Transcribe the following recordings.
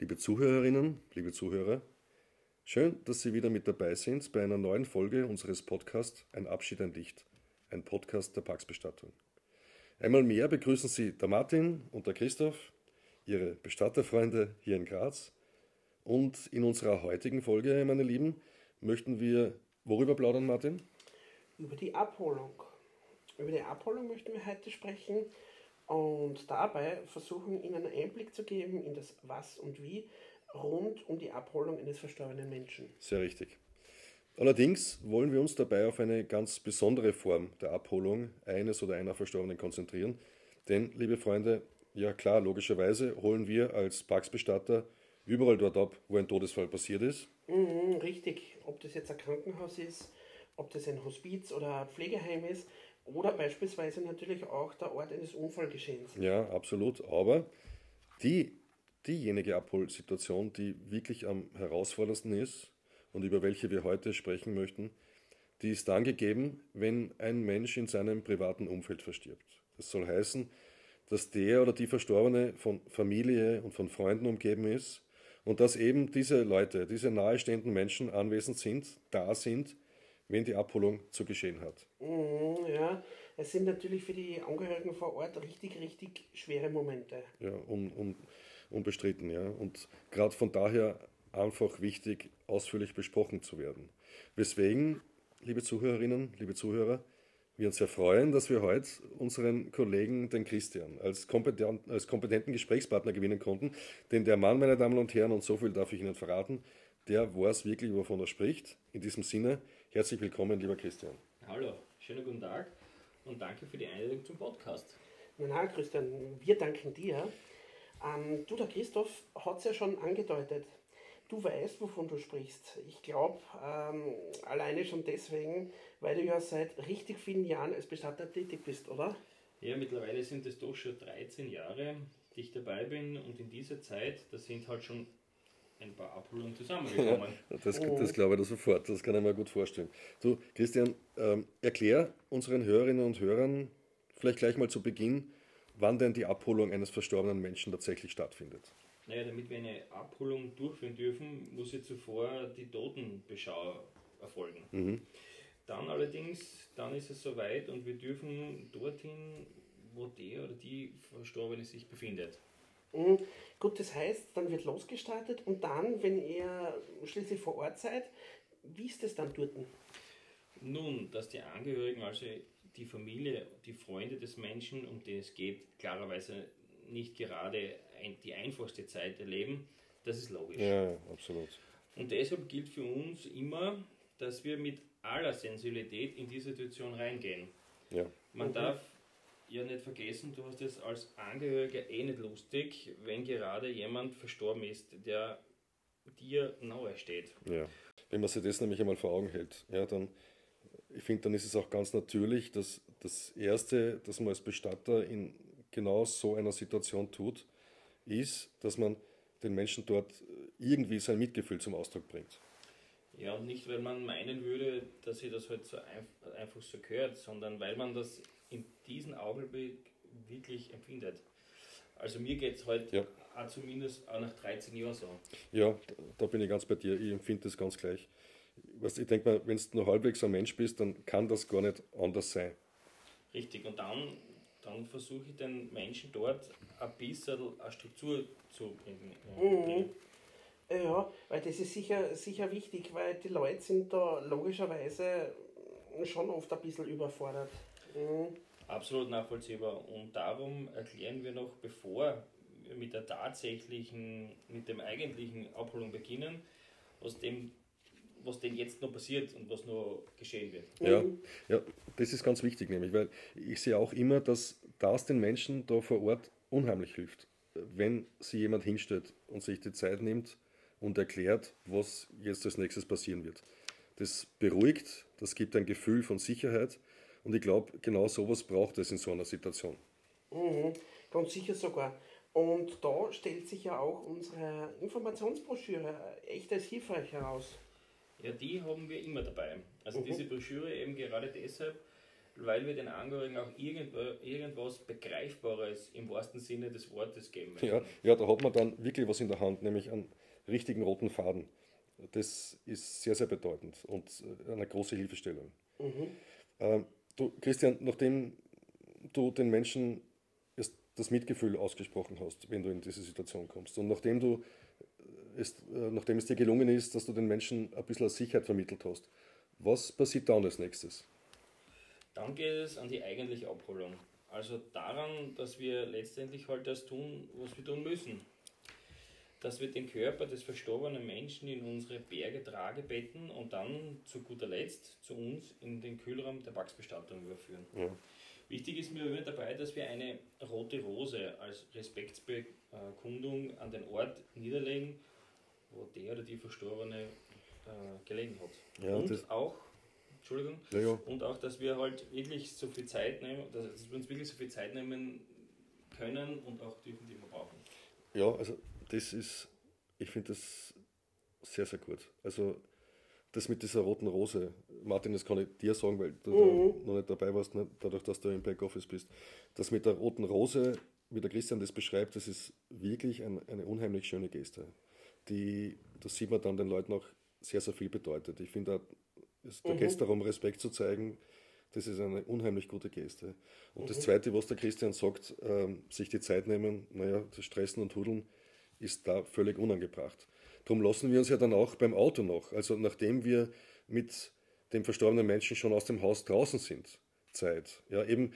Liebe Zuhörerinnen, liebe Zuhörer, schön, dass Sie wieder mit dabei sind bei einer neuen Folge unseres Podcasts Ein Abschied, ein Licht, ein Podcast der Pax-Bestattung. Einmal mehr begrüßen Sie der Martin und der Christoph, Ihre Bestatterfreunde hier in Graz. Und in unserer heutigen Folge, meine Lieben, möchten wir worüber plaudern, Martin? Über die Abholung. Über die Abholung möchten wir heute sprechen und dabei versuchen, Ihnen einen Einblick zu geben in das Was und Wie rund um die Abholung eines verstorbenen Menschen. Sehr richtig. Allerdings wollen wir uns dabei auf eine ganz besondere Form der Abholung eines oder einer Verstorbenen konzentrieren. Denn, liebe Freunde, ja klar, logischerweise holen wir als Parksbestatter überall dort ab, wo ein Todesfall passiert ist. Mhm, richtig. Ob das jetzt ein Krankenhaus ist, ob das ein Hospiz oder ein Pflegeheim ist, oder beispielsweise natürlich auch der Ort eines Unfallgeschehens. Ja, absolut. Aber die, diejenige Abholsituation, die wirklich am herausforderndsten ist und über welche wir heute sprechen möchten, die ist dann gegeben, wenn ein Mensch in seinem privaten Umfeld verstirbt. Das soll heißen, dass der oder die Verstorbene von Familie und von Freunden umgeben ist und dass eben diese Leute, diese nahestehenden Menschen anwesend sind, da sind, wenn die Abholung zu geschehen hat. Mhm, ja, es sind natürlich für die Angehörigen vor Ort richtig, richtig schwere Momente. Ja, un, un, unbestritten, ja. Und gerade von daher einfach wichtig, ausführlich besprochen zu werden. Weswegen, liebe Zuhörerinnen, liebe Zuhörer, wir uns sehr freuen, dass wir heute unseren Kollegen, den Christian, als, kompetent, als kompetenten Gesprächspartner gewinnen konnten. Denn der Mann, meine Damen und Herren, und so viel darf ich Ihnen verraten, der weiß wirklich, wovon er spricht. In diesem Sinne, herzlich willkommen, lieber Christian. Hallo, schönen guten Tag und danke für die Einladung zum Podcast. Na, Christian, wir danken dir. Ähm, du, der Christoph, hat es ja schon angedeutet. Du weißt, wovon du sprichst. Ich glaube, ähm, alleine schon deswegen, weil du ja seit richtig vielen Jahren als Bestatter tätig bist, oder? Ja, mittlerweile sind es doch schon 13 Jahre, die ich dabei bin und in dieser Zeit, da sind halt schon ein paar Abholungen zusammengekommen. das, das glaube ich da sofort, das kann ich mir gut vorstellen. Du, Christian, ähm, erklär unseren Hörerinnen und Hörern vielleicht gleich mal zu Beginn, wann denn die Abholung eines verstorbenen Menschen tatsächlich stattfindet. Naja, damit wir eine Abholung durchführen dürfen, muss ja zuvor die Totenbeschau erfolgen. Mhm. Dann allerdings, dann ist es soweit und wir dürfen dorthin, wo der oder die Verstorbene sich befindet. Mhm. Gut, das heißt, dann wird losgestartet und dann, wenn ihr schließlich vor Ort seid, wie ist es dann dort? Nun, dass die Angehörigen, also die Familie, die Freunde des Menschen, um den es geht, klarerweise nicht gerade ein, die einfachste Zeit erleben, das ist logisch. Ja, absolut. Und deshalb gilt für uns immer, dass wir mit aller Sensibilität in die Situation reingehen. Ja. Man okay. darf ja nicht vergessen, du hast es als Angehöriger eh nicht lustig, wenn gerade jemand verstorben ist, der dir nahe steht. Ja. Wenn man sich das nämlich einmal vor Augen hält, ja, dann, ich finde, dann ist es auch ganz natürlich, dass das Erste, das man als Bestatter in genau so einer Situation tut, ist, dass man den Menschen dort irgendwie sein Mitgefühl zum Ausdruck bringt. Ja, und nicht, weil man meinen würde, dass sie das halt so einfach so gehört, sondern weil man das in diesem Augenblick wirklich empfindet. Also mir geht es heute ja. auch zumindest auch nach 13 Jahren so. Ja, da bin ich ganz bei dir. Ich empfinde das ganz gleich. Ich denke mal, wenn du noch halbwegs ein Mensch bist, dann kann das gar nicht anders sein. Richtig, und dann, dann versuche ich den Menschen dort ein bisschen eine Struktur zu bringen. Mhm. Ja, weil das ist sicher, sicher wichtig, weil die Leute sind da logischerweise schon oft ein bisschen überfordert. Mhm. Absolut nachvollziehbar. Und darum erklären wir noch, bevor wir mit der tatsächlichen, mit dem eigentlichen Abholung beginnen, was dem was denn jetzt noch passiert und was noch geschehen wird. Ja, ja, das ist ganz wichtig, nämlich, weil ich sehe auch immer, dass das den Menschen da vor Ort unheimlich hilft. Wenn sie jemand hinstellt und sich die Zeit nimmt und erklärt, was jetzt als nächstes passieren wird. Das beruhigt, das gibt ein Gefühl von Sicherheit und ich glaube, genau sowas braucht es in so einer Situation. Mhm, ganz sicher sogar. Und da stellt sich ja auch unsere Informationsbroschüre echt als hilfreich heraus. Ja, die haben wir immer dabei. Also mhm. diese Broschüre eben gerade deshalb, weil wir den Angehörigen auch irgendwas Begreifbares im wahrsten Sinne des Wortes geben möchten. Ja, ja, da hat man dann wirklich was in der Hand, nämlich einen richtigen roten Faden. Das ist sehr, sehr bedeutend und eine große Hilfestellung. Mhm. Ähm, du, Christian, nachdem du den Menschen das Mitgefühl ausgesprochen hast, wenn du in diese Situation kommst und nachdem, du es, äh, nachdem es dir gelungen ist, dass du den Menschen ein bisschen Sicherheit vermittelt hast, was passiert dann als nächstes? Dann geht es an die eigentliche Abholung. Also daran, dass wir letztendlich halt das tun, was wir tun müssen. Dass wir den Körper des verstorbenen Menschen in unsere Berge Tragebetten und dann zu guter Letzt zu uns in den Kühlraum der Wachsbestattung überführen. Ja. Wichtig ist mir immer dabei, dass wir eine rote Rose als Respektsbekundung an den Ort niederlegen, wo der oder die Verstorbene äh, gelegen hat. Ja, und auch Entschuldigung. Ja, ja. Und auch, dass wir halt wirklich so viel Zeit nehmen, dass wir uns wirklich so viel Zeit nehmen können und auch dürfen, die wir brauchen. Ja, also das ist, ich finde das sehr, sehr gut. Also das mit dieser roten Rose, Martin, das kann ich dir sagen, weil du mhm. noch nicht dabei warst, ne? dadurch, dass du im Backoffice bist. Das mit der roten Rose, wie der Christian das beschreibt, das ist wirklich ein, eine unheimlich schöne Geste. Die, das sieht man dann den Leuten auch sehr, sehr viel bedeutet. Ich finde, da mhm. geht es darum, Respekt zu zeigen. Das ist eine unheimlich gute Geste. Und mhm. das Zweite, was der Christian sagt, ähm, sich die Zeit nehmen, naja, das Stressen und Hudeln ist da völlig unangebracht. Darum lassen wir uns ja dann auch beim Auto noch, also nachdem wir mit dem verstorbenen Menschen schon aus dem Haus draußen sind, Zeit. Ja, eben,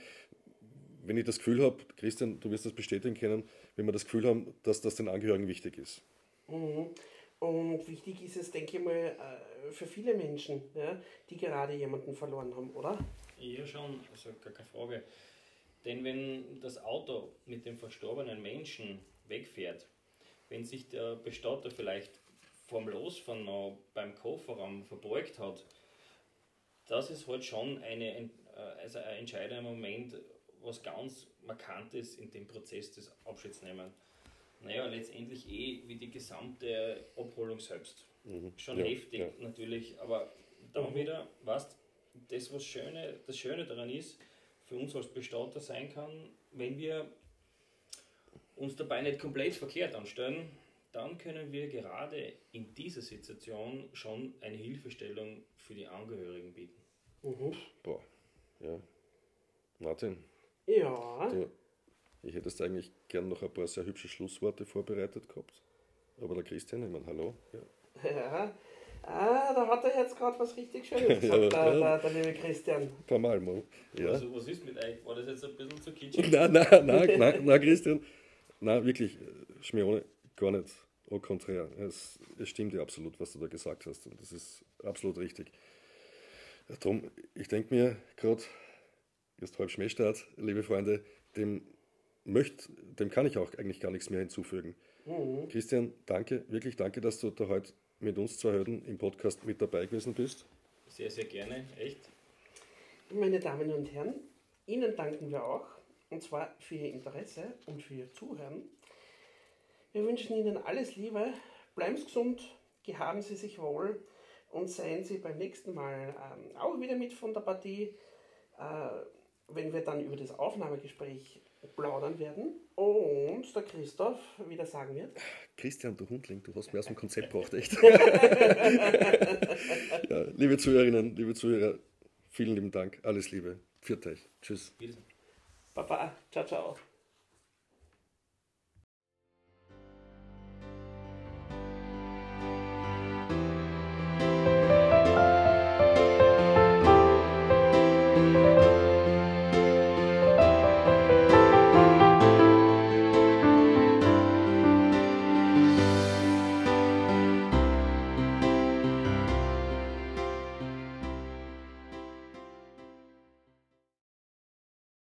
wenn ich das Gefühl habe, Christian, du wirst das bestätigen können, wenn wir das Gefühl haben, dass das den Angehörigen wichtig ist. Mhm. Und wichtig ist es, denke ich mal, äh, für viele Menschen, ja, die gerade jemanden verloren haben, oder? Ja, schon, also gar keine Frage. Denn wenn das Auto mit dem verstorbenen Menschen wegfährt, wenn sich der Bestatter vielleicht vorm Losfahren noch beim Kofferraum verbeugt hat, das ist halt schon eine, äh, also ein entscheidender Moment, was ganz markant ist in dem Prozess des Abschiedsnehmens naja, letztendlich eh wie die gesamte Abholung selbst. Mhm. Schon ja, heftig ja. natürlich, aber dann mhm. wieder, weißt das, was Schöne, das Schöne daran ist, für uns als Bestatter sein kann, wenn wir uns dabei nicht komplett verkehrt anstellen, dann können wir gerade in dieser Situation schon eine Hilfestellung für die Angehörigen bieten. Mhm. Boah, ja. Martin. Ja. Du, ich hätte jetzt eigentlich gern noch ein paar sehr hübsche Schlussworte vorbereitet gehabt. Aber der Christian, ich meine, hallo. Ja. ja. Ah, da hat er jetzt gerade was richtig Schönes gesagt, ja, der, der, der, liebe Christian. Ein paar Mal, Mo. Ja. Also, was ist mit euch? War das jetzt ein bisschen zu kitschig? nein, nein, nein, nein, nein, Christian. Nein, wirklich, Schmione, gar nicht. Au contraire. Es, es stimmt ja absolut, was du da gesagt hast. Und das ist absolut richtig. Darum, ich denke mir gerade, jetzt halb Schmähstart, liebe Freunde, dem möchte, dem kann ich auch eigentlich gar nichts mehr hinzufügen. Mhm. Christian, danke, wirklich danke, dass du da heute mit uns zwei Hürden im Podcast mit dabei gewesen bist. Sehr, sehr gerne, echt. Meine Damen und Herren, Ihnen danken wir auch, und zwar für Ihr Interesse und für Ihr Zuhören. Wir wünschen Ihnen alles Liebe, bleiben Sie gesund, gehaben Sie sich wohl und seien Sie beim nächsten Mal ähm, auch wieder mit von der Partie, äh, wenn wir dann über das Aufnahmegespräch plaudern werden und der Christoph wieder sagen wird. Christian, du Hundling, du hast mir aus dem Konzept gebracht, echt. ja, liebe Zuhörerinnen, liebe Zuhörer, vielen lieben Dank, alles Liebe, Pfiat euch, tschüss. Baba, ciao, ciao.